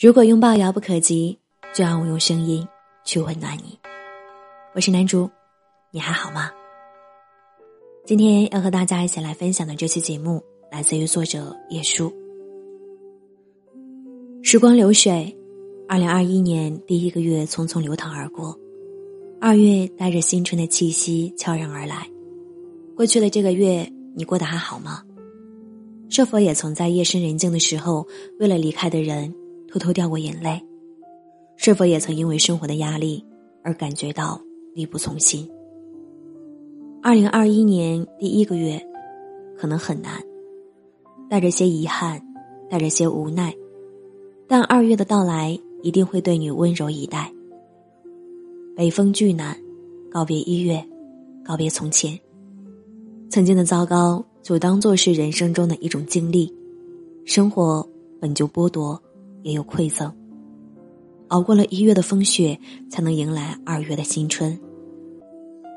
如果拥抱遥不可及，就让我用声音去温暖你。我是南竹，你还好吗？今天要和大家一起来分享的这期节目，来自于作者叶舒。时光流水，二零二一年第一个月匆匆流淌而过，二月带着新春的气息悄然而来。过去的这个月，你过得还好吗？是否也曾在夜深人静的时候，为了离开的人？偷偷掉过眼泪，是否也曾因为生活的压力而感觉到力不从心？二零二一年第一个月，可能很难，带着些遗憾，带着些无奈，但二月的到来一定会对你温柔以待。北风巨难，告别一月，告别从前，曾经的糟糕就当做是人生中的一种经历，生活本就剥夺。也有馈赠。熬过了一月的风雪，才能迎来二月的新春。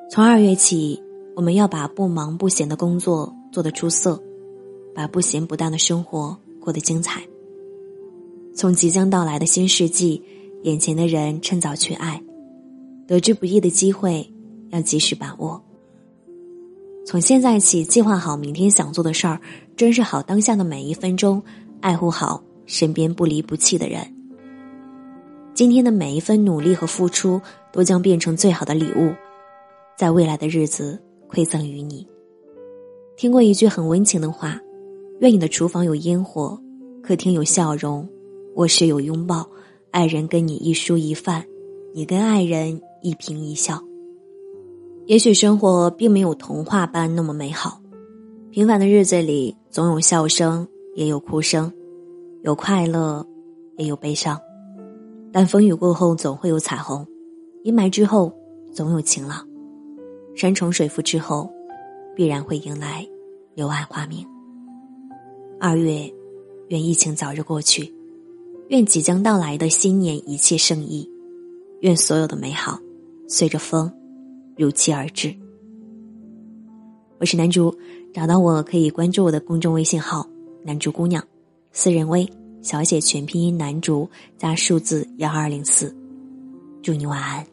从二月起，我们要把不忙不闲的工作做得出色，把不咸不淡的生活过得精彩。从即将到来的新世纪，眼前的人趁早去爱，得之不易的机会要及时把握。从现在起，计划好明天想做的事儿，珍视好当下的每一分钟，爱护好。身边不离不弃的人，今天的每一份努力和付出都将变成最好的礼物，在未来的日子馈赠于你。听过一句很温情的话：愿你的厨房有烟火，客厅有笑容，卧室有拥抱，爱人跟你一蔬一饭，你跟爱人一颦一笑。也许生活并没有童话般那么美好，平凡的日子里总有笑声，也有哭声。有快乐，也有悲伤，但风雨过后总会有彩虹，阴霾之后总有晴朗，山重水复之后，必然会迎来柳暗花明。二月，愿疫情早日过去，愿即将到来的新年一切胜意，愿所有的美好随着风如期而至。我是南竹，找到我可以关注我的公众微信号“南竹姑娘”。私人微小写全拼音男主加数字幺二零四，祝你晚安。